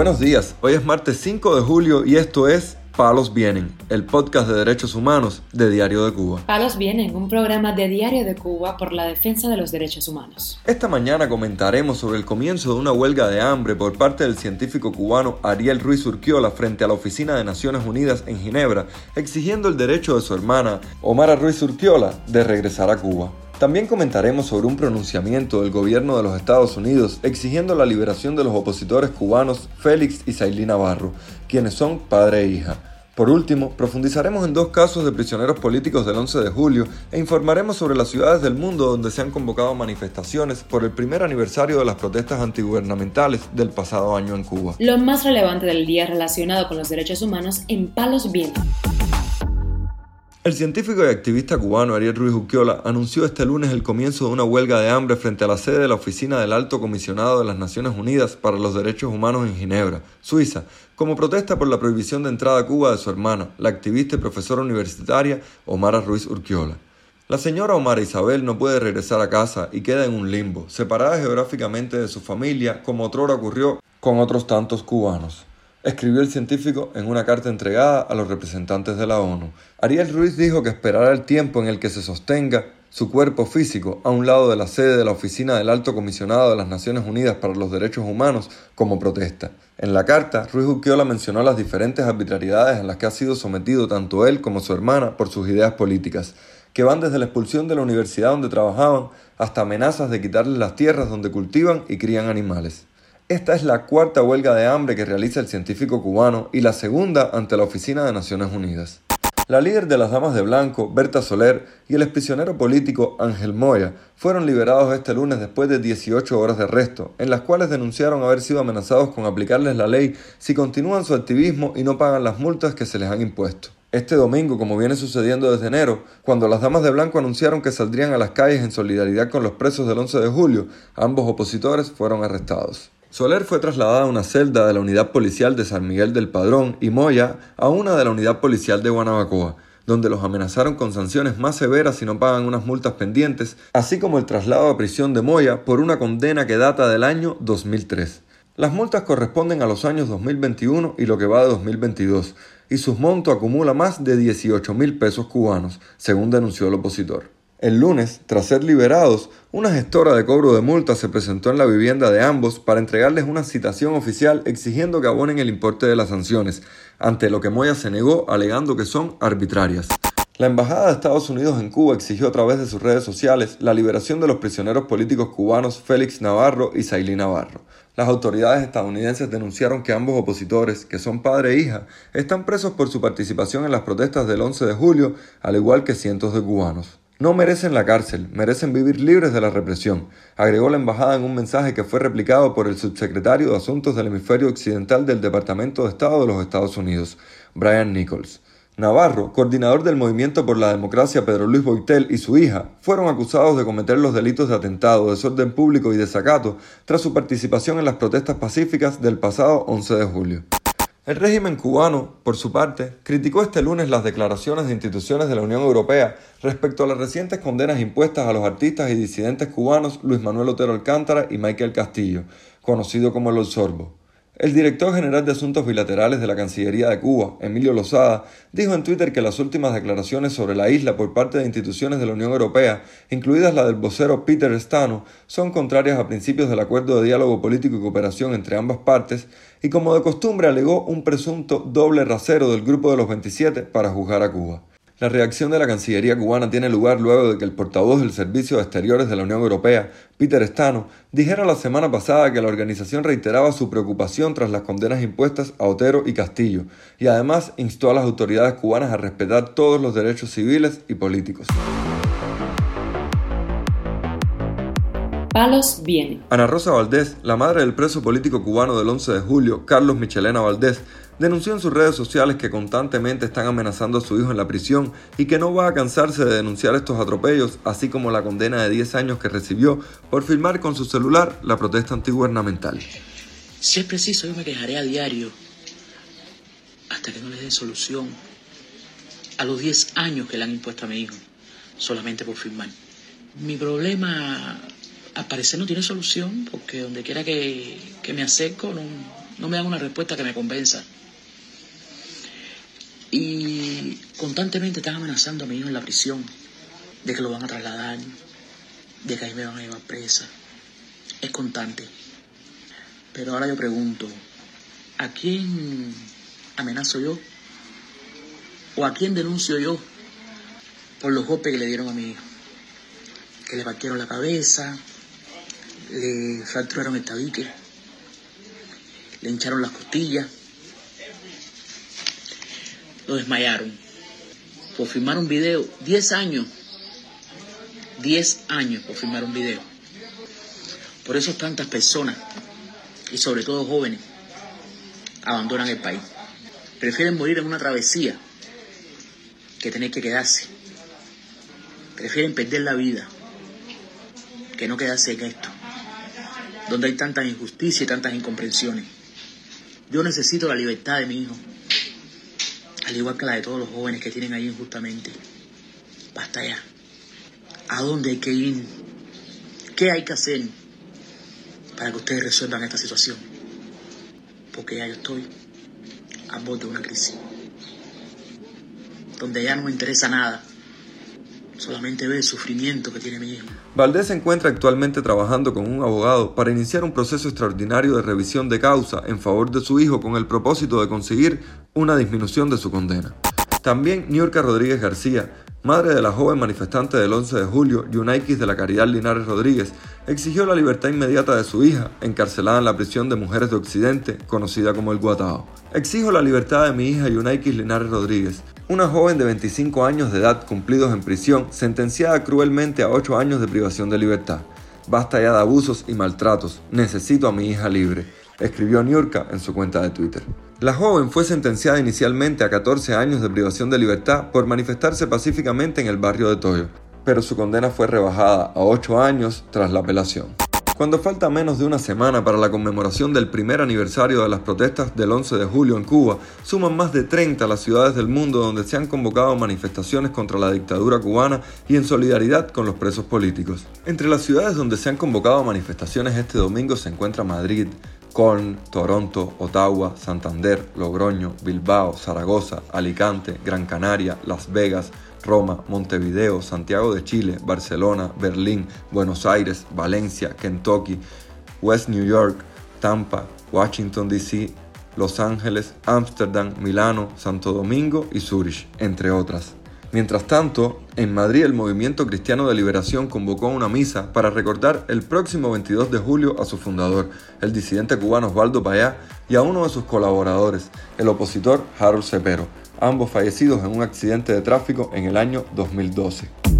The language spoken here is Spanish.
Buenos días, hoy es martes 5 de julio y esto es Palos Vienen, el podcast de derechos humanos de Diario de Cuba. Palos Vienen, un programa de Diario de Cuba por la defensa de los derechos humanos. Esta mañana comentaremos sobre el comienzo de una huelga de hambre por parte del científico cubano Ariel Ruiz Urquiola frente a la Oficina de Naciones Unidas en Ginebra, exigiendo el derecho de su hermana, Omara Ruiz Urquiola, de regresar a Cuba. También comentaremos sobre un pronunciamiento del gobierno de los Estados Unidos exigiendo la liberación de los opositores cubanos Félix y Sailí Navarro, quienes son padre e hija. Por último, profundizaremos en dos casos de prisioneros políticos del 11 de julio e informaremos sobre las ciudades del mundo donde se han convocado manifestaciones por el primer aniversario de las protestas antigubernamentales del pasado año en Cuba. Lo más relevante del día relacionado con los derechos humanos en Palos Vientos. El científico y activista cubano Ariel Ruiz Uquiola anunció este lunes el comienzo de una huelga de hambre frente a la sede de la oficina del Alto Comisionado de las Naciones Unidas para los Derechos Humanos en Ginebra, Suiza, como protesta por la prohibición de entrada a Cuba de su hermana, la activista y profesora universitaria Omara Ruiz Urquiola. La señora Omar Isabel no puede regresar a casa y queda en un limbo, separada geográficamente de su familia, como otrora ocurrió con otros tantos cubanos escribió el científico en una carta entregada a los representantes de la ONU. Ariel Ruiz dijo que esperará el tiempo en el que se sostenga su cuerpo físico a un lado de la sede de la Oficina del Alto Comisionado de las Naciones Unidas para los Derechos Humanos como protesta. En la carta, Ruiz Uquiola mencionó las diferentes arbitrariedades en las que ha sido sometido tanto él como su hermana por sus ideas políticas, que van desde la expulsión de la universidad donde trabajaban hasta amenazas de quitarles las tierras donde cultivan y crían animales. Esta es la cuarta huelga de hambre que realiza el científico cubano y la segunda ante la Oficina de Naciones Unidas. La líder de las Damas de Blanco, Berta Soler, y el exprisionero político Ángel Moya fueron liberados este lunes después de 18 horas de arresto, en las cuales denunciaron haber sido amenazados con aplicarles la ley si continúan su activismo y no pagan las multas que se les han impuesto. Este domingo, como viene sucediendo desde enero, cuando las Damas de Blanco anunciaron que saldrían a las calles en solidaridad con los presos del 11 de julio, ambos opositores fueron arrestados. Soler fue trasladada a una celda de la unidad policial de San Miguel del Padrón y Moya a una de la unidad policial de Guanabacoa, donde los amenazaron con sanciones más severas si no pagan unas multas pendientes, así como el traslado a prisión de Moya por una condena que data del año 2003. Las multas corresponden a los años 2021 y lo que va de 2022, y su monto acumula más de 18 mil pesos cubanos, según denunció el opositor. El lunes, tras ser liberados, una gestora de cobro de multas se presentó en la vivienda de ambos para entregarles una citación oficial exigiendo que abonen el importe de las sanciones, ante lo que Moya se negó alegando que son arbitrarias. La Embajada de Estados Unidos en Cuba exigió a través de sus redes sociales la liberación de los prisioneros políticos cubanos Félix Navarro y Sailí Navarro. Las autoridades estadounidenses denunciaron que ambos opositores, que son padre e hija, están presos por su participación en las protestas del 11 de julio, al igual que cientos de cubanos. No merecen la cárcel, merecen vivir libres de la represión, agregó la embajada en un mensaje que fue replicado por el subsecretario de Asuntos del Hemisferio Occidental del Departamento de Estado de los Estados Unidos, Brian Nichols. Navarro, coordinador del Movimiento por la Democracia Pedro Luis Boitel y su hija, fueron acusados de cometer los delitos de atentado, desorden público y desacato tras su participación en las protestas pacíficas del pasado 11 de julio. El régimen cubano, por su parte, criticó este lunes las declaraciones de instituciones de la Unión Europea respecto a las recientes condenas impuestas a los artistas y disidentes cubanos Luis Manuel Otero Alcántara y Michael Castillo, conocido como el Sorbo. El director general de Asuntos Bilaterales de la Cancillería de Cuba, Emilio Lozada, dijo en Twitter que las últimas declaraciones sobre la isla por parte de instituciones de la Unión Europea, incluidas la del vocero Peter Stano, son contrarias a principios del acuerdo de diálogo político y cooperación entre ambas partes y como de costumbre alegó un presunto doble rasero del Grupo de los 27 para juzgar a Cuba. La reacción de la Cancillería cubana tiene lugar luego de que el portavoz del Servicio de Exteriores de la Unión Europea, Peter Stano, dijera la semana pasada que la organización reiteraba su preocupación tras las condenas impuestas a Otero y Castillo, y además instó a las autoridades cubanas a respetar todos los derechos civiles y políticos. Palos viene. Ana Rosa Valdés, la madre del preso político cubano del 11 de julio, Carlos Michelena Valdés, denunció en sus redes sociales que constantemente están amenazando a su hijo en la prisión y que no va a cansarse de denunciar estos atropellos, así como la condena de 10 años que recibió por filmar con su celular la protesta antigubernamental. Si es preciso, yo me quejaré a diario hasta que no le den solución a los 10 años que le han impuesto a mi hijo solamente por filmar. Mi problema al parecer no tiene solución porque donde quiera que, que me acerco no, no me dan una respuesta que me convenza. Y constantemente están amenazando a mi hijo en la prisión, de que lo van a trasladar, de que ahí me van a llevar presa. Es constante. Pero ahora yo pregunto, ¿a quién amenazo yo? ¿O a quién denuncio yo por los golpes que le dieron a mi hijo? Que le partieron la cabeza, le fracturaron el tabique, le hincharon las costillas, lo desmayaron. Por firmar un video, 10 años, 10 años por firmar un video. Por eso tantas personas, y sobre todo jóvenes, abandonan el país. Prefieren morir en una travesía que tener que quedarse. Prefieren perder la vida que no quedarse en esto, donde hay tantas injusticias y tantas incomprensiones. Yo necesito la libertad de mi hijo, al igual que la de todos los jóvenes que tienen ahí injustamente. Basta ya. ¿A dónde hay que ir? ¿Qué hay que hacer para que ustedes resuelvan esta situación? Porque ya yo estoy a borde de una crisis, donde ya no me interesa nada, solamente ver el sufrimiento que tiene mi hijo. Valdés se encuentra actualmente trabajando con un abogado para iniciar un proceso extraordinario de revisión de causa en favor de su hijo con el propósito de conseguir una disminución de su condena. También Niurka Rodríguez García, madre de la joven manifestante del 11 de julio, Yunaikis de la Caridad Linares Rodríguez, exigió la libertad inmediata de su hija, encarcelada en la prisión de mujeres de Occidente, conocida como el Guatao. Exijo la libertad de mi hija Yunaikis Linares Rodríguez, una joven de 25 años de edad cumplidos en prisión, sentenciada cruelmente a 8 años de privación de libertad. Basta ya de abusos y maltratos. Necesito a mi hija libre, escribió Niurka en su cuenta de Twitter. La joven fue sentenciada inicialmente a 14 años de privación de libertad por manifestarse pacíficamente en el barrio de Toyo, pero su condena fue rebajada a 8 años tras la apelación. Cuando falta menos de una semana para la conmemoración del primer aniversario de las protestas del 11 de julio en Cuba, suman más de 30 las ciudades del mundo donde se han convocado manifestaciones contra la dictadura cubana y en solidaridad con los presos políticos. Entre las ciudades donde se han convocado manifestaciones este domingo se encuentra Madrid, Coln, Toronto, Ottawa, Santander, Logroño, Bilbao, Zaragoza, Alicante, Gran Canaria, Las Vegas, Roma, Montevideo, Santiago de Chile, Barcelona, Berlín, Buenos Aires, Valencia, Kentucky, West New York, Tampa, Washington, D.C., Los Ángeles, Ámsterdam, Milano, Santo Domingo y Zurich, entre otras. Mientras tanto, en Madrid el Movimiento Cristiano de Liberación convocó una misa para recordar el próximo 22 de julio a su fundador, el disidente cubano Osvaldo Payá, y a uno de sus colaboradores, el opositor Harold Cepero, ambos fallecidos en un accidente de tráfico en el año 2012.